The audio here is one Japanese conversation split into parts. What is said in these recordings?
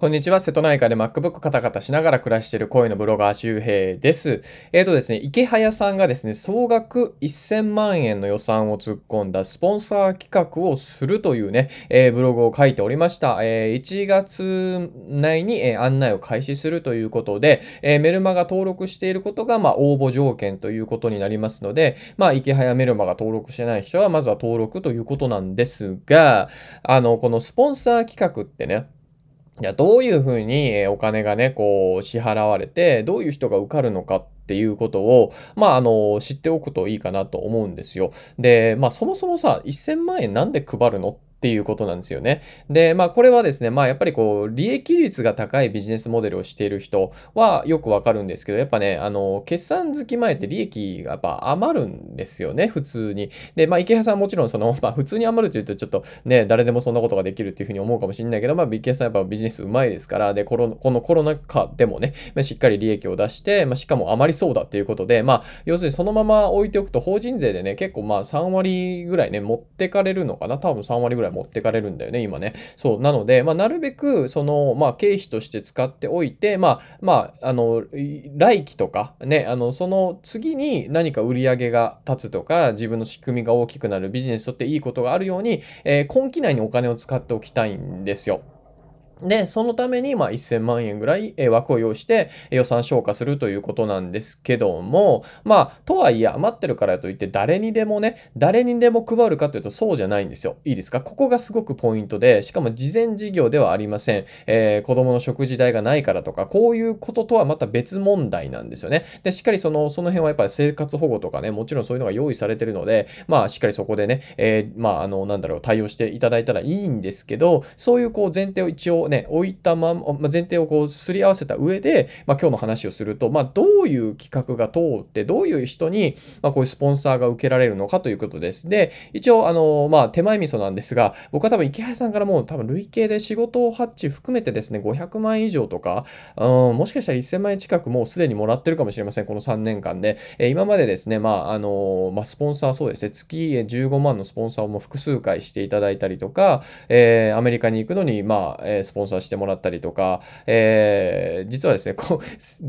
こんにちは。瀬戸内海で MacBook カタカタしながら暮らしている声のブロガー周平です。えっ、ー、とですね、池早さんがですね、総額1000万円の予算を突っ込んだスポンサー企画をするというね、えー、ブログを書いておりました。えー、1月内に、え案内を開始するということで、えメルマが登録していることが、まあ、応募条件ということになりますので、まあ、池早メルマが登録してない人は、まずは登録ということなんですが、あの、このスポンサー企画ってね、じゃあどういうふうにお金がね、こう支払われて、どういう人が受かるのかっていうことを、まあ、あの、知っておくといいかなと思うんですよ。で、まあ、そもそもさ、1000万円なんで配るのっていうことなんですよね。で、まあこれはですね、まあやっぱりこう、利益率が高いビジネスモデルをしている人はよくわかるんですけど、やっぱね、あの、決算月前って利益がやっぱ余るんですよね、普通に。で、まあ池谷さんもちろんその、まあ普通に余るというとちょっとね、誰でもそんなことができるっていうふうに思うかもしれないけど、まあ池谷さんやっぱビジネスうまいですから、で、このこのコロナ禍でもね、まあ、しっかり利益を出して、まあしかも余りそうだっていうことで、まあ要するにそのまま置いておくと法人税でね、結構まあ3割ぐらいね、持ってかれるのかな？多分3割ぐらい持ってかれるんだよね、今ね。そう。なので、まあ、なるべく、その、まあ、経費として使っておいて、まあ、まあ、あの、来期とか、ね、あの、その次に何か売り上げが立つとか、自分の仕組みが大きくなるビジネスとっていいことがあるように、えー、今期内にお金を使っておきたいんですよ。で、そのために、まあ、1000万円ぐらい枠を用意して予算消化するということなんですけども、まあ、とはいえ余ってるからといって誰にでもね、誰にでも配るかというとそうじゃないんですよ。いいですか？ここがすごくポイントで、しかも事前事業ではありません。えー、子供の食事代がないからとか、こういうこととはまた別問題なんですよね。で、しっかりその、その辺はやっぱり生活保護とかね、もちろんそういうのが用意されてるので、まあ、しっかりそこでね、えー、まあ、あの、なんだろう、対応していただいたらいいんですけど、そういうこう前提を一応ね、置いたまま、前提をこうすり合わせた上で、まあ、今日の話をすると、まあ、どういう企画が通って、どういう人に、まあ、こういうスポンサーが受けられるのかということです。で、一応、あの、まあ、手前味噌なんですが、僕は多分池原さんからもう多分累計で仕事発注含めてですね、500万円以上とか、うん、もしかしたら1000万円近くもうすでにもらってるかもしれません、この3年間で。えー、今までですね、まあ、あの、まあ、スポンサーそうですね、月15万のスポンサーをも複数回していただいたりとか、えー、アメリカに行くのに、まあ、えー、スポンサーしてもらったりとか、えー、実はですね、こ、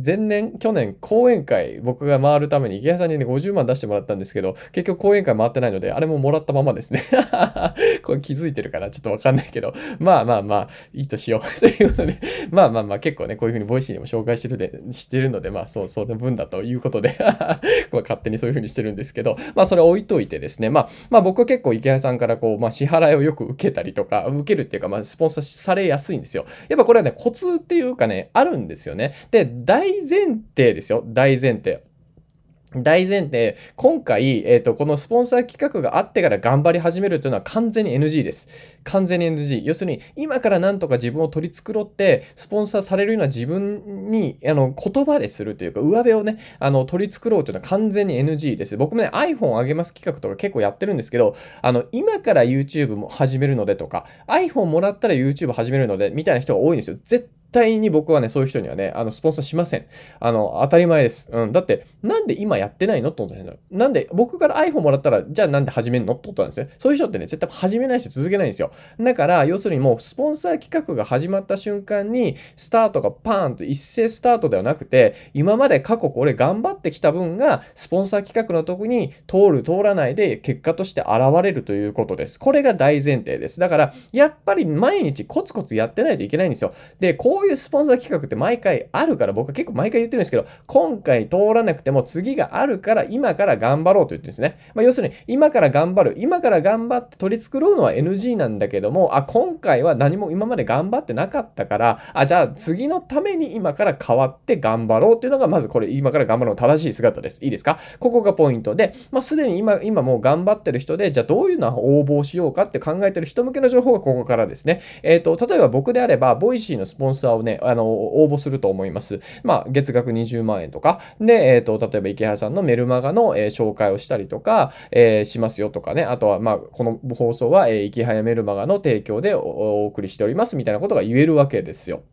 前年、去年、講演会、僕が回るためにイケハヤさんにね、50万出してもらったんですけど、結局講演会回ってないので、あれももらったままですね。これ気づいてるかな？ちょっとわかんないけど、まあまあまあ、いいとしよう。というので、まあまあまあ、結構ね、こういうふうに Voicy にも紹介してるで、してるので、まあ、そう、その分だということで。まあ勝手にそういうふうにしてるんですけど、まあ、それ置いといてですね、まあ、まあ、僕は結構イケハヤさんからこう、まあ、支払いをよく受けたりとか、受けるっていうか、まあ、スポンサーされやすいんですよ。やっぱこれはね、コツっていうかね、あるんですよね。で、大前提ですよ。大前提。大前提、今回、えっ、ー、と、このスポンサー企画があってから頑張り始めるというのは完全に NG です。完全に NG。要するに、今からなんとか自分を取り繕って、スポンサーされるような自分に、あの、言葉でするというか、上辺をね、あの、取り繕うというのは完全に NG です。僕もね、iPhone あげます企画とか結構やってるんですけど、あの、今から YouTube も始めるのでとか、iPhone もらったら YouTube 始めるので、みたいな人が多いんですよ。絶対に僕はね、そういう人にはね、あの、スポンサーしません。あの、当たり前です。うん。だって、なんで今やってないのってことなんだよ。なんで、僕から iPhone もらったら、じゃあなんで始めんのってことなんですね。そういう人ってね、絶対始めないし続けないんですよ。だから、要するにもう、スポンサー企画が始まった瞬間に、スタートがパーンと一斉スタートではなくて、今まで過去これ頑張ってきた分が、スポンサー企画のとこに通る、通らないで、結果として現れるということです。これが大前提です。だから、やっぱり毎日コツコツやってないといけないんですよ。で、こうこういうスポンサー企画って毎回あるから、僕は結構毎回言ってるんですけど、今回通らなくても次があるから、今から頑張ろうと言ってるんですね。まあ、要するに、今から頑張る、今から頑張って取り繕うのは NG なんだけども、あ、今回は何も今まで頑張ってなかったから、あ、じゃあ次のために今から変わって頑張ろうっていうのが、まずこれ、今から頑張るの正しい姿です。いいですか？ここがポイントで、まあ、すでに今、今もう頑張ってる人で、じゃあどういうのは応募しようかって考えてる人向けの情報がここからですね。えっ、ー、と、例えば僕であれば、 Voicy のスポンサーをね、あの、応募すると思います。まあ、月額20万円とか、で、えっ、ー、と、例えばイケハヤさんのメルマガの、えー、紹介をしたりとか、えー、しますよとかね、あとは、まあ、この放送は、えー、イケハヤメルマガの提供でお送りしておりますみたいなことが言えるわけですよ。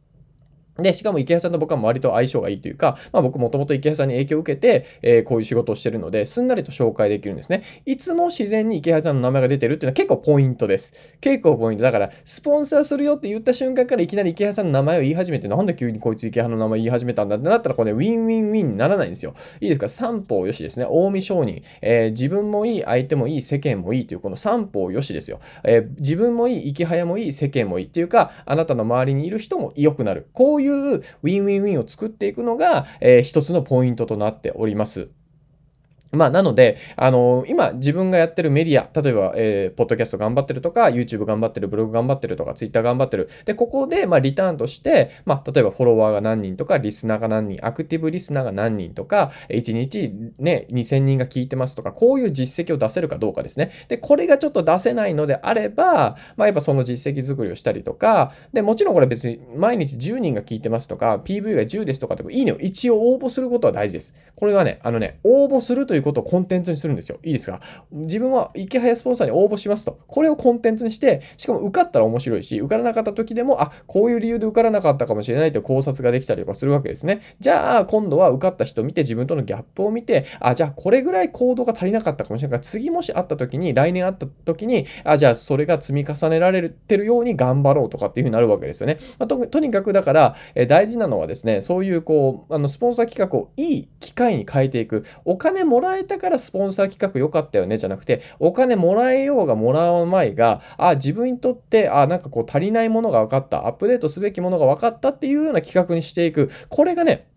で、しかもイケハヤさんと僕は割と相性がいいというか、まあ僕もともとイケハヤさんに影響を受けて、えー、こういう仕事をしてるので、すんなりと紹介できるんですね。いつも自然にイケハヤさんの名前が出てるっていうのは結構ポイントです。結構ポイント。だから、スポンサーするよって言った瞬間からいきなりイケハヤさんの名前を言い始めて、なんで急にこいつイケハヤの名前言い始めたんだってなったら、これね、ウィンウィンウィンにならないんですよ。いいですか？三方よしですね。近江商人、えー、自分もいい、相手もいい、世間もいいという、この三方よしですよ。えー、自分もいい、イケハヤもいい、世間もいいっていうか、あなたの周りにいる人も良くなる。こういうウィンウィンウィンを作っていくのが、えー、一つのポイントとなっております。まあ、なので、あのー、今、自分がやってるメディア、例えば、えー、ポッドキャスト頑張ってるとか、YouTube 頑張ってる、ブログ頑張ってるとか、Twitter 頑張ってる。で、ここで、まあ、リターンとして、まあ、例えば、フォロワーが何人とか、リスナーが何人、アクティブリスナーが何人とか、1日ね、2000人が聞いてますとか、こういう実績を出せるかどうかですね。で、これがちょっと出せないのであれば、まあ、やっぱその実績作りをしたりとか、で、もちろんこれ別に毎日10人が聞いてますとか、PV が10ですとかでもいいねを一応応募することは大事です。これはね、あのね、応募するといういうことをコンテンツにするんですよ。いいですか？自分は池早スポンサーに応募しますと。これをコンテンツにして、しかも受かったら面白いし、受からなかった時でも、あ、こういう理由で受からなかったかもしれないという考察ができたりとかするわけですね。じゃあ、今度は受かった人を見て、自分とのギャップを見て、あ、じゃあこれぐらい行動が足りなかったかもしれないから、次もし会った時に、来年会った時に、あ、じゃあそれが積み重ねられてるように頑張ろうとかっていうふうになるわけですよね。まあ、ととにかくだから、え大事なのはですね、そういうこう、あの、スポンサー企画をいい機会に変えていく。お金もらえたからスポンサー企画良かったよねじゃなくて、お金もらえようがもらう前が、あ、自分にとって、あ、なんかこう足りないものが分かった、アップデートすべきものが分かったっていうような企画にしていく。これがね、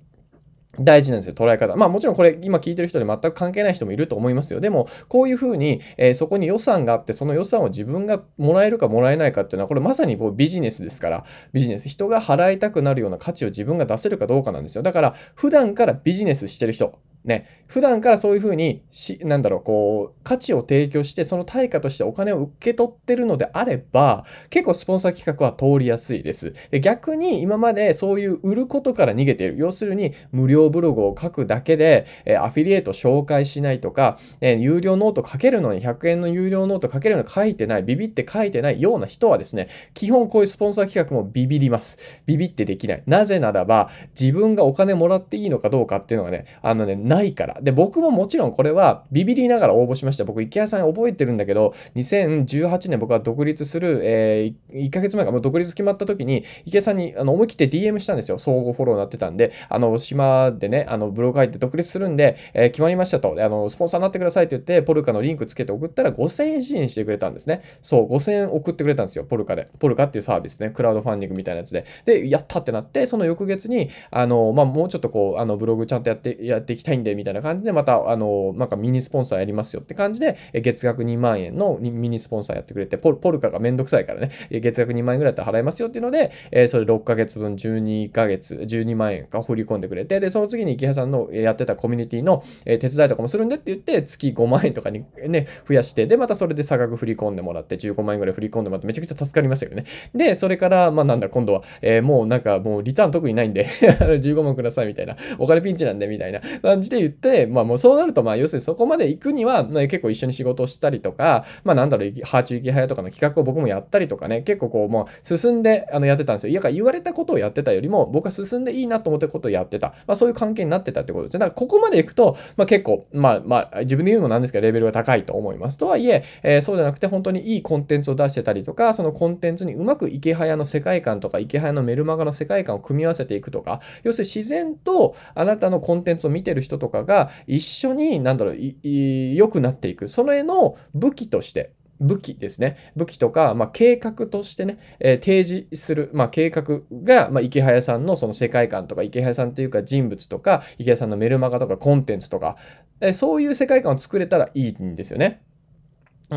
大事なんですよ、捉え方。まあもちろんこれ今聞いてる人で全く関係ない人もいると思いますよ。でも、こういうふうに、えー、そこに予算があって、その予算を自分がもらえるかもらえないかっていうのは、これまさにこうビジネスですから、ビジネス。人が払いたくなるような価値を自分が出せるかどうかなんですよ。だから、普段からビジネスしてる人、ね、普段からそういうふうにし、なんだろう、こう、価値を提供して、その対価としてお金を受け取ってるのであれば、結構スポンサー企画は通りやすいです。で逆に今までそういう売ることから逃げている。要するに、無料ブログを書くだけで、えアフィリエイト紹介しないとか、え有料ノート書けるのに100円の有料ノート書けるのに書いてない、ビビって書いてないような人はですね、基本こういうスポンサー企画もビビります。ビビってできない。なぜならば、自分がお金もらっていいのかどうかっていうのがね、あのね、ないから。で、僕ももちろんこれはビビりながら応募しました。僕、池谷さん覚えてるんだけど、2018年僕は独立する、えー、1ヶ月前か、もう独立決まった時に、池谷さんにあの思い切って DM したんですよ。相互フォローになってたんで、あの、島でね、あの、ブログ書いて独立するんで、えー、決まりましたと。あの、スポンサーになってくださいって言って、ポルカのリンクつけて送ったら5000円支援してくれたんですね。そう、5000円送ってくれたんですよ、ポルカで。ポルカっていうサービスね、クラウドファンディングみたいなやつで。で、やったってなって、その翌月に、あの、まあ、もうちょっとこう、あの、ブログちゃんとやって、やっていきたいんで、みたいな感じで、また、あの、なんかミニスポンサーやりますよって感じで、月額2万円のミニスポンサーやってくれて、ポルカがめんどくさいからね、月額2万円ぐらいだったら払いますよっていうので、えそれ6ヶ月分12ヶ月、12万円か振り込んでくれて、で、その次に池谷さんのやってたコミュニティの手伝いとかもするんでって言って、月5万円とかにね、増やして、で、またそれで差額振り込んでもらって、15万円ぐらい振り込んでもらって、めちゃくちゃ助かりましたよね。で、それから、まあなんだ、今度は、え、もうなんかもうリターン特にないんで 15万くださいみたいな、お金ピンチなんでみたいな感じで言って、まあもうそうなると、まあ要するにそこまで行くには、まあ、結構一緒に仕事をしたりとか、まあなんだろう、ハーチューキとかの企画を僕もやったりとかね、結構こうもう進んであのやってたんですよ。いや、言われたことをやってたよりも、僕は進んでいいなと思ってことをやってた。まあそういう関係になってたってことですね。だからここまで行くと、まあ結構、まあまあ自分で言うのもなんですけど、レベルが高いと思います。とはいえ、えー、そうじゃなくて本当にいいコンテンツを出してたりとか、そのコンテンツにうまく池早の世界観とか、池早のメルマガの世界観を組み合わせていくとか、要するに自然とあなたのコンテンツを見てる人とかが一緒に、なんだろう、良くなっていく。その絵の武器として、武器ですね。武器とか、まあ、計画としてね、えー、提示する、まあ、計画が、まあ、池早さんのその世界観とか、池早さんっていうか人物とか、池早さんのメルマガとかコンテンツとか、えー、そういう世界観を作れたらいいんですよね。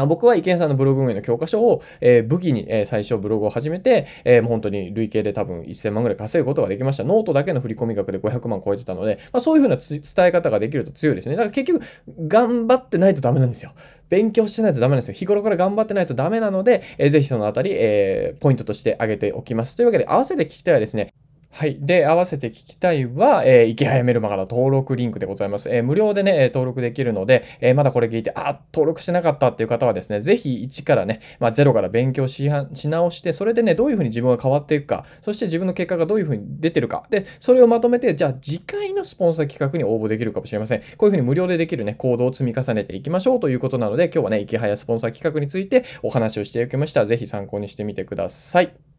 僕はイケハヤさんのブログ運営の教科書を、えー、武器に、えー、最初ブログを始めて、えー、もう本当に累計で多分1000万ぐらい稼ぐことができました。ノートだけの振込額で500万超えてたので、まあ、そういうふうな伝え方ができると強いですね。だから結局、頑張ってないとダメなんですよ。勉強してないとダメなんですよ。日頃から頑張ってないとダメなので、えー、ぜひそのあたり、えー、ポイントとして挙げておきます。というわけで、合わせて聞きたいはですね、はい。で、合わせて聞きたいは、えー、イケハヤメルマガの登録リンクでございます。えー、無料でね、登録できるので、えー、まだこれ聞いて、あ、登録してなかったっていう方はですね、ぜひ1からね、まあ、0から勉強しし直して、それでね、どういうふうに自分が変わっていくか、そして自分の結果がどういうふうに出てるか、で、それをまとめて、じゃあ次回のスポンサー企画に応募できるかもしれません。こういうふうに無料でできるね、行動を積み重ねていきましょうということなので、今日はね、池早スポンサー企画についてお話をしておきました。ぜひ参考にしてみてください。